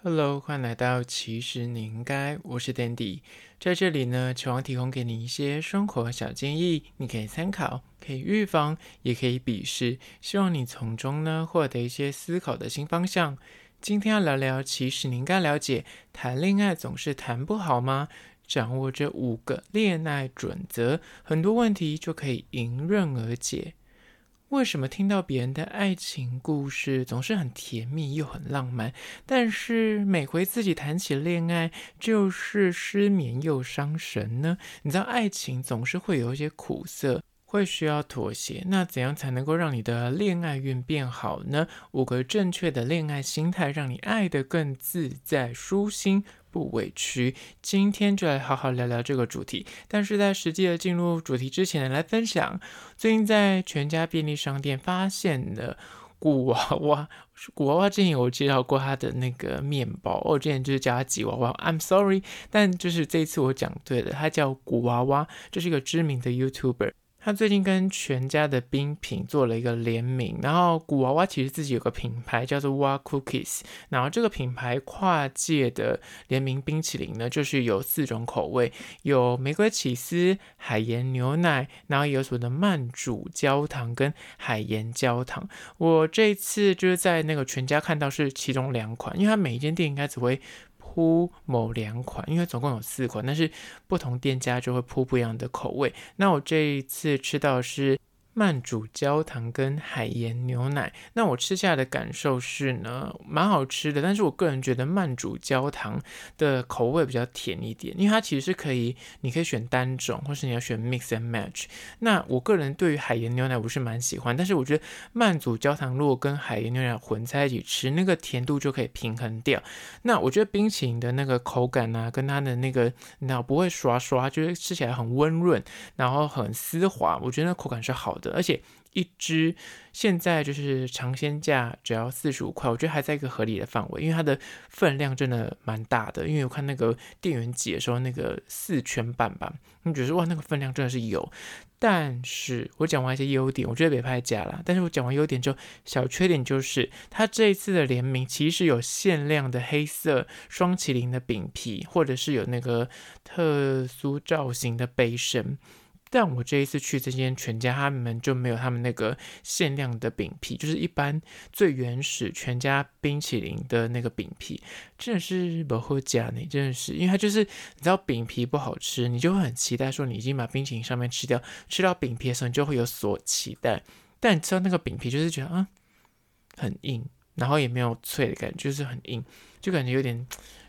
Hello，欢迎来到其实你应该，我是 Dandy，在这里呢，希望提供给你一些生活小建议，你可以参考，可以预防，也可以鄙视，希望你从中呢获得一些思考的新方向。今天要聊聊，其实你应该了解，谈恋爱总是谈不好吗？掌握这五个恋爱准则，很多问题就可以迎刃而解。为什么听到别人的爱情故事总是很甜蜜又很浪漫，但是每回自己谈起恋爱就是失眠又伤神呢？你知道爱情总是会有一些苦涩，会需要妥协。那怎样才能够让你的恋爱运变好呢？五个正确的恋爱心态，让你爱得更自在舒心。不委屈，今天就来好好聊聊这个主题。但是在实际的进入主题之前，来分享最近在全家便利商店发现的古娃娃。古娃娃之前有介绍过他的那个面包，我之前就是叫他吉娃娃，I'm sorry，但就是这一次我讲对了，他叫古娃娃，这是一个知名的 YouTuber。他最近跟全家的冰品做了一个联名，然后古娃娃其实自己有个品牌叫做娃 Cookies，然后这个品牌跨界的联名冰淇淋呢，就是有四种口味，有玫瑰起司、海盐牛奶，然后有所谓的慢煮焦糖跟海盐焦糖。我这次就是在那个全家看到是其中两款，因为它每一间店应该只会。铺某两款，因为总共有四款，但是不同店家就会铺不一样的口味。那我这一次吃到的是。慢煮焦糖跟海盐牛奶，那我吃下来的感受是呢，蛮好吃的。但是我个人觉得慢煮焦糖的口味比较甜一点，因为它其实是可以，你可以选单种，或是你要选 mix and match。那我个人对于海盐牛奶我是蛮喜欢，但是我觉得慢煮焦糖如果跟海盐牛奶混在一起吃，那个甜度就可以平衡掉。那我觉得冰淇淋的那个口感啊，跟它的那个，你知道不会刷刷，就是吃起来很温润，然后很丝滑，我觉得那口感是好的。而且一支现在就是尝鲜价只要四十五块，我觉得还在一个合理的范围，因为它的分量真的蛮大的。因为我看那个店员解说那个四圈半吧，你觉得哇，那个分量真的是有。但是我讲完一些优点，我觉得别拍假了。但是我讲完优点之后，小缺点就是它这一次的联名其实有限量的黑色双麒麟的饼皮，或者是有那个特殊造型的杯身。但我这一次去这间全家，他们就没有他们那个限量的饼皮，就是一般最原始全家冰淇淋的那个饼皮，真的是不好吃呢，真的是，因为它就是你知道饼皮不好吃，你就会很期待说你已经把冰淇淋上面吃掉，吃到饼皮的时候你就会有所期待，但你吃到那个饼皮就是觉得啊很硬，然后也没有脆的感觉，就是很硬，就感觉有点。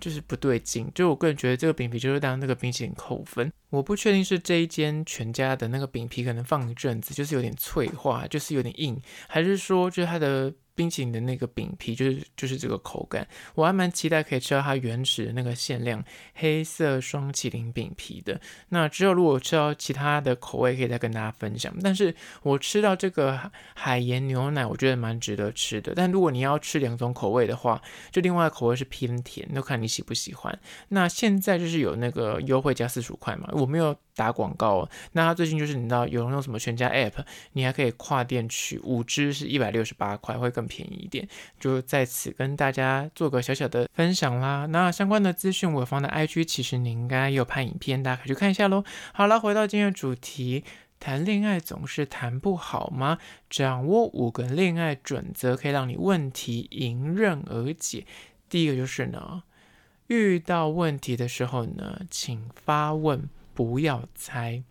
就是不对劲，就我个人觉得这个饼皮就是当那个冰淇淋扣分。我不确定是这一间全家的那个饼皮可能放一阵子，就是有点脆化，就是有点硬，还是说就是它的。冰淇淋的那个饼皮就是就是这个口感，我还蛮期待可以吃到它原始的那个限量黑色双麒麟饼皮的。那之后如果吃到其他的口味，可以再跟大家分享。但是我吃到这个海盐牛奶，我觉得蛮值得吃的。但如果你要吃两种口味的话，就另外口味是偏甜，那看你喜不喜欢。那现在就是有那个优惠加四十五块嘛，我没有打广告。那他最近就是你知道有那种什么全家 App，你还可以跨店取五支是一百六十八块，会更便宜一点，就在此跟大家做个小小的分享啦。那相关的资讯我放在 IG，其实你应该有拍影片，大家可以去看一下喽。好了，回到今天的主题，谈恋爱总是谈不好吗？掌握五个恋爱准则，可以让你问题迎刃而解。第一个就是呢，遇到问题的时候呢，请发问，不要猜。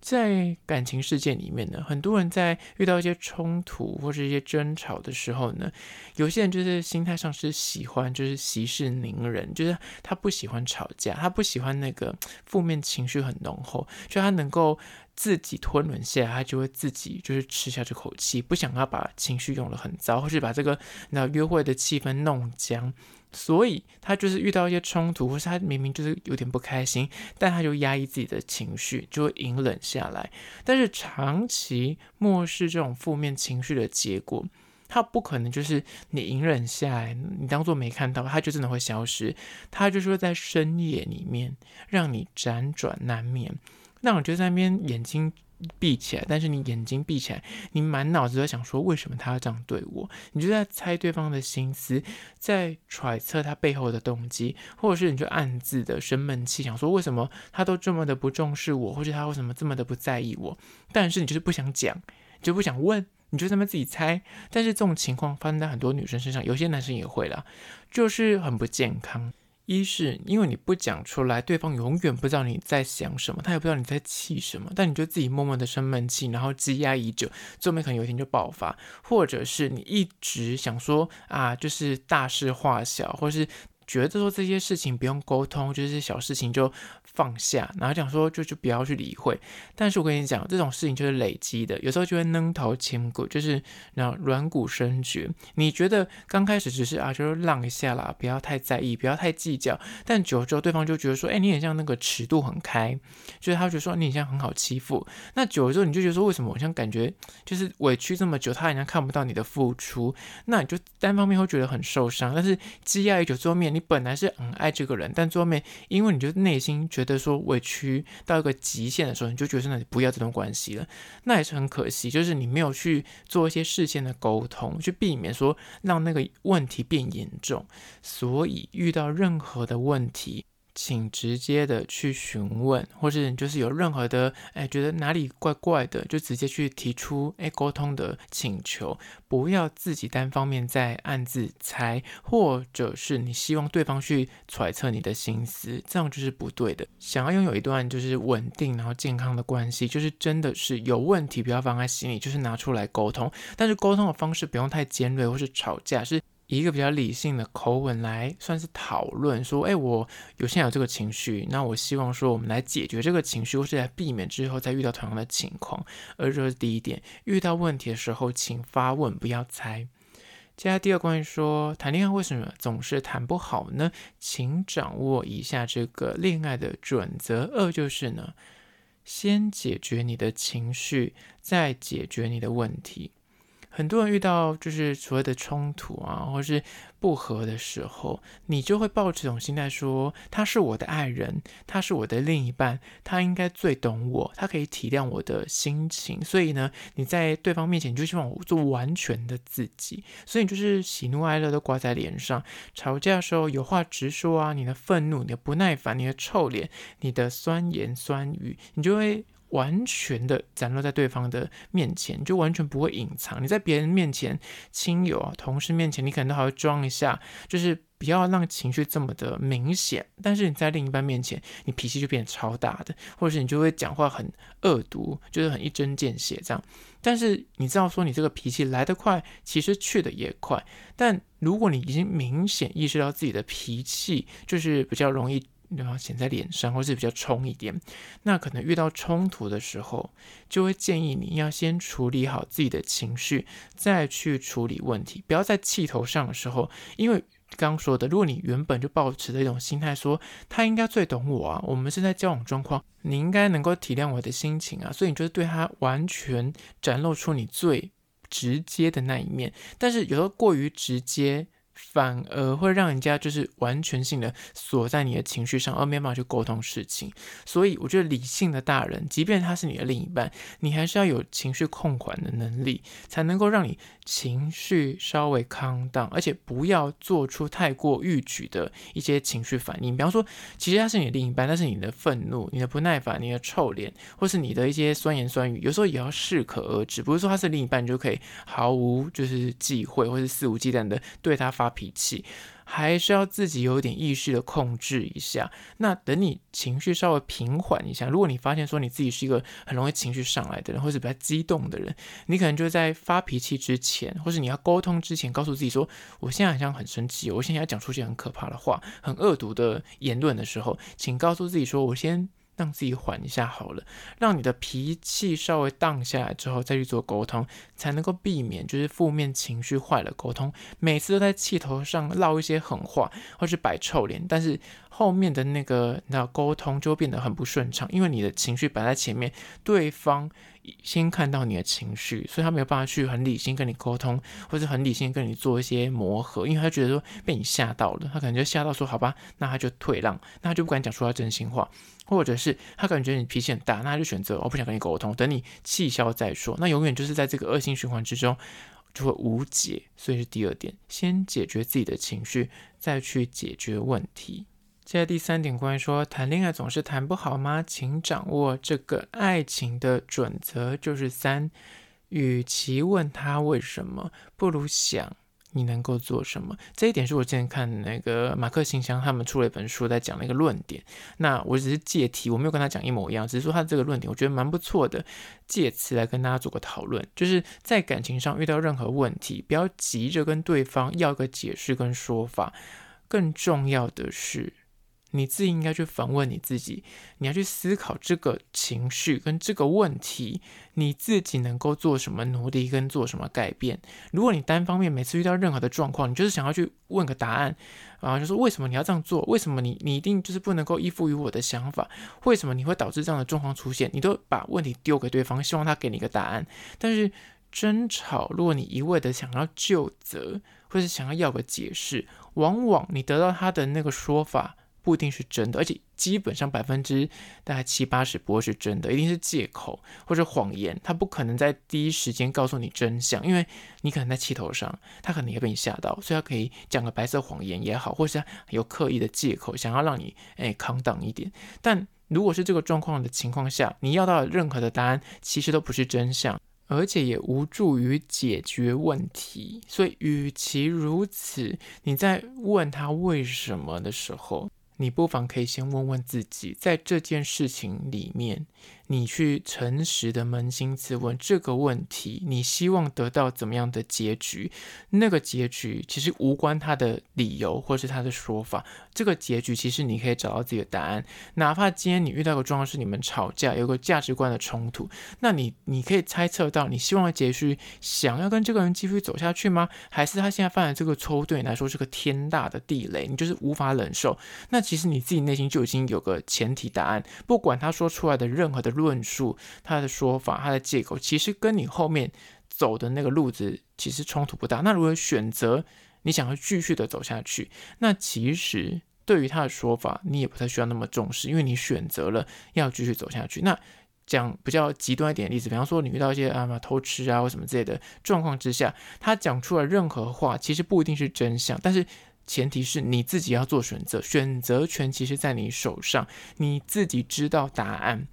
在感情世界里面呢，很多人在遇到一些冲突或是一些争吵的时候呢，有些人就是心态上是喜欢就是息事宁人，就是他不喜欢吵架，他不喜欢那个负面情绪很浓厚，就他能够自己吞仑下，他就会自己就是吃下这口气，不想要把情绪用得很糟，或是把这个那约会的气氛弄僵。所以他就是遇到一些冲突，或是他明明就是有点不开心，但他就压抑自己的情绪，就会隐忍下来。但是长期漠视这种负面情绪的结果，他不可能就是你隐忍下来，你当做没看到，他就真的会消失。他就是会在深夜里面让你辗转难眠，那我就在那边眼睛闭起来，但是你眼睛闭起来，你满脑子都在想说为什么他要这样对我？你就在猜对方的心思，在揣测他背后的动机，或者是你就暗自的生闷气，想说为什么他都这么的不重视我，或者他为什么这么的不在意我？但是你就是不想讲，就不想问，你就这么自己猜。但是这种情况发生在很多女生身上，有些男生也会啦，就是很不健康。一是因为你不讲出来，对方永远不知道你在想什么，他也不知道你在气什么，但你就自己默默的生闷气，然后积压已久，最后面可能有一天就爆发，或者是你一直想说啊，就是大事化小，或是觉得说这些事情不用沟通，就是小事情就。放下，然后讲说就就不要去理会。但是我跟你讲，这种事情就是累积的，有时候就会扔头轻骨，就是然后软骨深掘。你觉得刚开始只是啊，就是让一下啦，不要太在意，不要太计较。但久了之后，对方就觉得说，哎，你很像那个尺度很开，就是他觉得说你很像很好欺负。那久了之后，你就觉得说，为什么我像感觉就是委屈这么久，他好像看不到你的付出，那你就单方面会觉得很受伤。但是积压已久，最后面临你本来是很爱这个人，但最后面因为你就内心觉得。说委屈到一个极限的时候，你就觉得那你不要这段关系了，那也是很可惜。就是你没有去做一些事先的沟通，去避免说让那个问题变严重。所以遇到任何的问题，请直接的去询问，或是你就是有任何的哎觉得哪里怪怪的，就直接去提出哎沟通的请求，不要自己单方面在暗自猜，或者是你希望对方去揣测你的心思，这样就是不对的。想要拥有一段就是稳定然后健康的关系，就是真的是有问题不要放在心里，就是拿出来沟通，但是沟通的方式不用太尖锐或是吵架，是。一个比较理性的口吻来算是讨论，说，哎，我有现在有这个情绪，那我希望说我们来解决这个情绪，或是来避免之后再遇到同样的情况。而这是第一点，遇到问题的时候，请发问，不要猜。接下来第二关于说谈恋爱为什么总是谈不好呢？请掌握以下这个恋爱的准则。二就是呢，先解决你的情绪，再解决你的问题。很多人遇到就是所谓的冲突啊，或是不和的时候，你就会抱这种心态说，他是我的爱人，他是我的另一半，他应该最懂我，他可以体谅我的心情。所以呢，你在对方面前，你就希望我做完全的自己，所以你就是喜怒哀乐都挂在脸上。吵架的时候有话直说啊，你的愤怒、你的不耐烦、你的臭脸、你的酸言酸语，你就会。完全的展露在对方的面前，就完全不会隐藏。你在别人面前、亲友啊、同事面前，你可能都还会装一下，就是不要让情绪这么的明显。但是你在另一半面前，你脾气就变得超大的，或者是你就会讲话很恶毒，就是很一针见血这样。但是你知道说，你这个脾气来得快，其实去得也快。但如果你已经明显意识到自己的脾气，就是比较容易。然后显在脸上，或是比较冲一点，那可能遇到冲突的时候，就会建议你要先处理好自己的情绪，再去处理问题。不要在气头上的时候，因为刚刚说的，如果你原本就抱持的一种心态，说他应该最懂我啊，我们现在交往状况，你应该能够体谅我的心情啊，所以你就是对他完全展露出你最直接的那一面。但是有时候过于直接。反而会让人家就是完全性的锁在你的情绪上，而没办法去沟通事情。所以我觉得理性的大人，即便他是你的另一半，你还是要有情绪控管的能力，才能够让你情绪稍微康荡而且不要做出太过逾矩的一些情绪反应。比方说，其实他是你的另一半，但是你的愤怒、你的不耐烦、你的臭脸，或是你的一些酸言酸语，有时候也要适可而止。不是说他是另一半，你就可以毫无就是忌讳，或是肆无忌惮的对他发发脾气，还是要自己有点意识的控制一下。那等你情绪稍微平缓一下，如果你发现说你自己是一个很容易情绪上来的人，或是比较激动的人，你可能就在发脾气之前，或是你要沟通之前，告诉自己说：“我现在好像很生气，我现在要讲出些很可怕的话、很恶毒的言论的时候，请告诉自己说：我先。”让自己缓一下好了，让你的脾气稍微荡下来之后再去做沟通，才能够避免就是负面情绪坏了沟通。每次都在气头上唠一些狠话，或是摆臭脸，但是后面的那个那沟通就变得很不顺畅，因为你的情绪摆在前面，对方先看到你的情绪，所以他没有办法去很理性跟你沟通，或者很理性跟你做一些磨合，因为他觉得说被你吓到了，他可能就吓到说好吧，那他就退让，那他就不敢讲出他真心话，或者是他感觉你脾气很大，那他就选择我不想跟你沟通，等你气消再说，那永远就是在这个恶性循环之中就会无解，所以是第二点，先解决自己的情绪，再去解决问题。接下第三点，关于说谈恋爱总是谈不好吗？请掌握这个爱情的准则，就是三，与其问他为什么，不如想你能够做什么。这一点是我之前看那个马克信箱他们出了一本书，在讲的一个论点。那我只是借题，我没有跟他讲一模一样，只是说他这个论点我觉得蛮不错的，借此来跟大家做个讨论。就是在感情上遇到任何问题，不要急着跟对方要个解释跟说法，更重要的是。你自己应该去反问你自己，你要去思考这个情绪跟这个问题，你自己能够做什么努力跟做什么改变。如果你单方面每次遇到任何的状况，你就是想要去问个答案啊，就是为什么你要这样做？为什么你你一定就是不能够依附于我的想法？为什么你会导致这样的状况出现？你都把问题丢给对方，希望他给你一个答案。但是争吵，如果你一味的想要究责，或是想要要个解释，往往你得到他的那个说法。不一定是真的，而且基本上百分之大概七八十不会是真的，一定是借口或者谎言。他不可能在第一时间告诉你真相，因为你可能在气头上，他可能也被你吓到，所以他可以讲个白色谎言也好，或是有刻意的借口，想要让你诶扛挡一点。但如果是这个状况的情况下，你要到任何的答案其实都不是真相，而且也无助于解决问题。所以，与其如此，你在问他为什么的时候，你不妨可以先问问自己，在这件事情里面，你去诚实的扪心自问这个问题，你希望得到怎么样的结局？那个结局其实无关他的理由或是他的说法，这个结局其实你可以找到自己的答案。哪怕今天你遇到个状况是你们吵架，有个价值观的冲突，那你你可以猜测到你希望的结局，想要跟这个人继续走下去吗？还是他现在犯的这个错误对你来说是个天大的地雷，你就是无法忍受？那其实你自己内心就已经有个前提答案，不管他说出来的任何的论述、他的说法、他的借口，其实跟你后面走的那个路子其实冲突不大。那如果选择你想要继续的走下去，那其实对于他的说法，你也不太需要那么重视，因为你选择了要继续走下去。那讲比较极端一点的例子，比方说你遇到一些啊偷吃啊或什么之类的状况之下，他讲出来任何话，其实不一定是真相，但是。前提是你自己要做选择，选择权其实在你手上，你自己知道答案。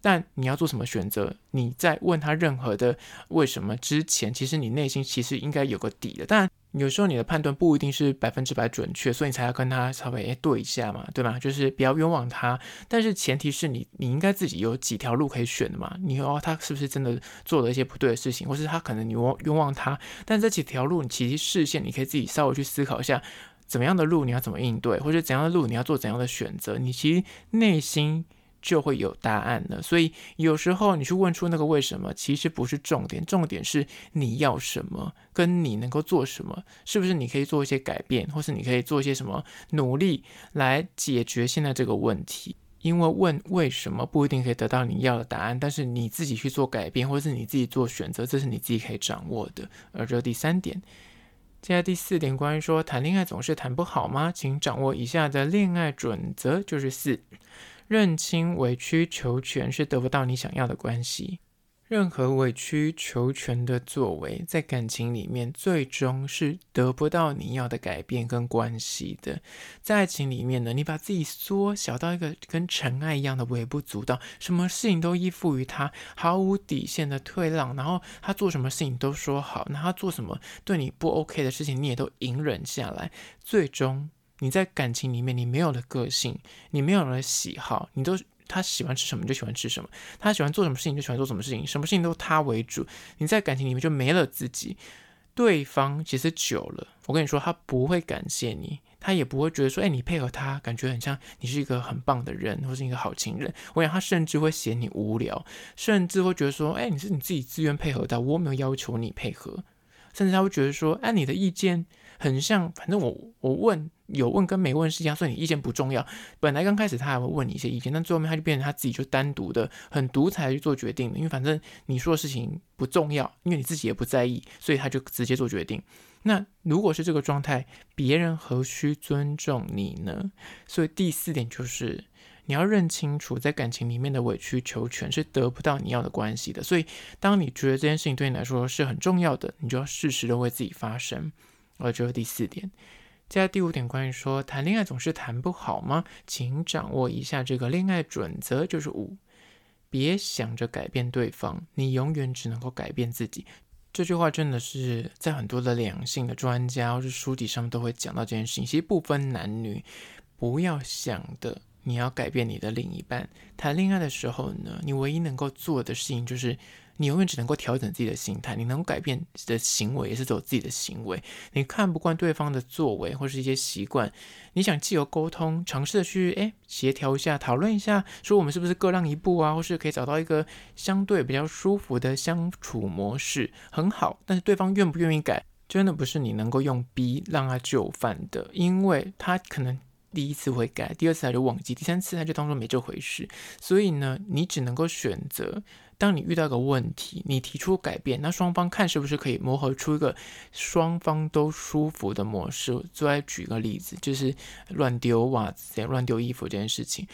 但你要做什么选择？你在问他任何的为什么之前，其实你内心其实应该有个底的。但有时候你的判断不一定是百分之百准确，所以你才要跟他稍微诶对一下嘛，对吧？就是不要冤枉他。但是前提是你你应该自己有几条路可以选的嘛。你说哦，他是不是真的做了一些不对的事情，或是他可能你冤冤枉他？但这几条路，你其实视线你可以自己稍微去思考一下。怎么样的路你要怎么应对，或者怎样的路你要做怎样的选择，你其实内心就会有答案了。所以有时候你去问出那个为什么，其实不是重点，重点是你要什么，跟你能够做什么，是不是你可以做一些改变，或是你可以做一些什么努力来解决现在这个问题。因为问为什么不一定可以得到你要的答案，但是你自己去做改变，或是你自己做选择，这是你自己可以掌握的。而这第三点。接下来第四点，关于说谈恋爱总是谈不好吗？请掌握以下的恋爱准则，就是四，认清委曲求全是得不到你想要的关系。任何委曲求全的作为，在感情里面最终是得不到你要的改变跟关系的。在爱情里面呢，你把自己缩小到一个跟尘埃一样的微不足道，什么事情都依附于他，毫无底线的退让，然后他做什么事情都说好，那他做什么对你不 OK 的事情，你也都隐忍下来。最终你在感情里面，你没有了个性，你没有了喜好，你都。他喜欢吃什么就喜欢吃什么，他喜欢做什么事情就喜欢做什么事情，什么事情都他为主。你在感情里面就没了自己，对方其实久了，我跟你说，他不会感谢你，他也不会觉得说，哎，你配合他，感觉很像你是一个很棒的人，或是一个好情人。我想他甚至会嫌你无聊，甚至会觉得说，哎，你是你自己自愿配合的，我没有要求你配合。甚至他会觉得说，哎，你的意见很像，反正我我问有问跟没问是一样，所以你意见不重要。本来刚开始他还会问你一些意见，但最后面他就变成他自己就单独的很独裁去做决定，因为反正你说的事情不重要，因为你自己也不在意，所以他就直接做决定。那如果是这个状态，别人何须尊重你呢？所以第四点就是。你要认清楚，在感情里面的委曲求全是得不到你要的关系的。所以，当你觉得这件事情对你来说是很重要的，你就要适时的为自己发声。而这是第四点。接下来第五点，关于说谈恋爱总是谈不好吗？请掌握一下这个恋爱准则，就是五，别想着改变对方，你永远只能够改变自己。这句话真的是在很多的两性的专家或者书籍上面都会讲到这件事情。其实不分男女，不要想的。你要改变你的另一半。谈恋爱的时候呢，你唯一能够做的事情就是，你永远只能够调整自己的心态。你能够改变的行为，也是走自己的行为。你看不惯对方的作为或是一些习惯，你想借由沟通，尝试的去诶协调一下，讨论一下，说我们是不是各让一步啊，或是可以找到一个相对比较舒服的相处模式，很好。但是对方愿不愿意改，真的不是你能够用逼让他就范的，因为他可能。第一次会改，第二次他就忘记，第三次他就当做没这回事。所以呢，你只能够选择，当你遇到个问题，你提出改变，那双方看是不是可以磨合出一个双方都舒服的模式。再举个例子，就是乱丢袜子、乱丢衣服这件事情。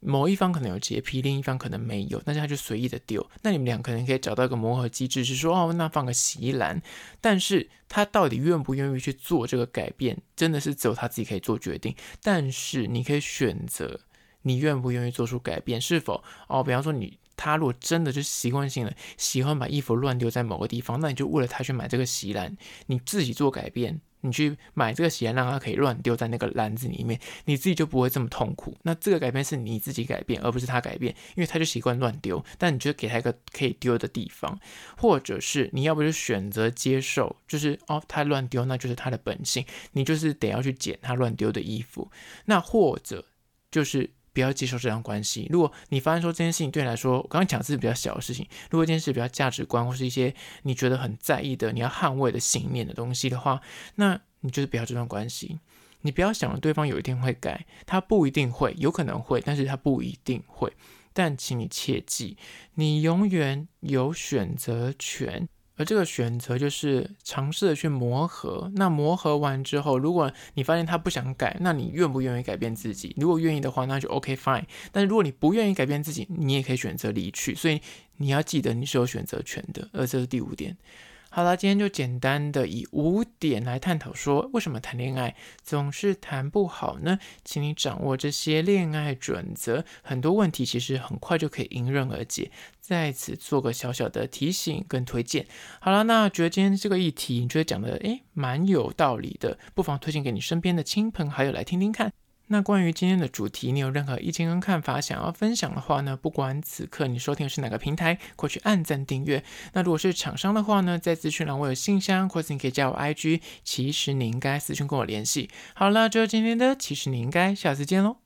某一方可能有洁癖，另一方可能没有，但是他就随意的丢。那你们俩可能可以找到一个磨合机制，是说哦，那放个洗衣篮。但是他到底愿不愿意去做这个改变，真的是只有他自己可以做决定。但是你可以选择，你愿不愿意做出改变？是否哦？比方说你他如果真的就习惯性的喜欢把衣服乱丢在某个地方，那你就为了他去买这个洗衣篮，你自己做改变。你去买这个鞋，让它可以乱丢在那个篮子里面，你自己就不会这么痛苦。那这个改变是你自己改变，而不是他改变，因为他就习惯乱丢。但你就给他一个可以丢的地方，或者是你要不就选择接受，就是哦，他乱丢，那就是他的本性，你就是得要去捡他乱丢的衣服。那或者就是。不要接受这段关系。如果你发现说这件事情对你来说，我刚刚讲的是比较小的事情。如果这件事比较价值观或是一些你觉得很在意的、你要捍卫的信念的东西的话，那你就是不要这段关系。你不要想着对方有一天会改，他不一定会，有可能会，但是他不一定会。但请你切记，你永远有选择权。而这个选择就是尝试的去磨合。那磨合完之后，如果你发现他不想改，那你愿不愿意改变自己？如果愿意的话，那就 OK fine。但是如果你不愿意改变自己，你也可以选择离去。所以你要记得你是有选择权的。而这是第五点。好了，今天就简单的以五点来探讨说，为什么谈恋爱总是谈不好呢？请你掌握这些恋爱准则，很多问题其实很快就可以迎刃而解。在此做个小小的提醒跟推荐。好了，那觉得今天这个议题你觉得讲的诶蛮有道理的，不妨推荐给你身边的亲朋好友来听听看。那关于今天的主题，你有任何意见跟看法想要分享的话呢？不管此刻你收听的是哪个平台，快去按赞订阅。那如果是厂商的话呢，在资讯栏我有信箱，或者你可以加我 IG。其实你应该私讯跟我联系。好了，就是今天的，其实你应该下次见喽。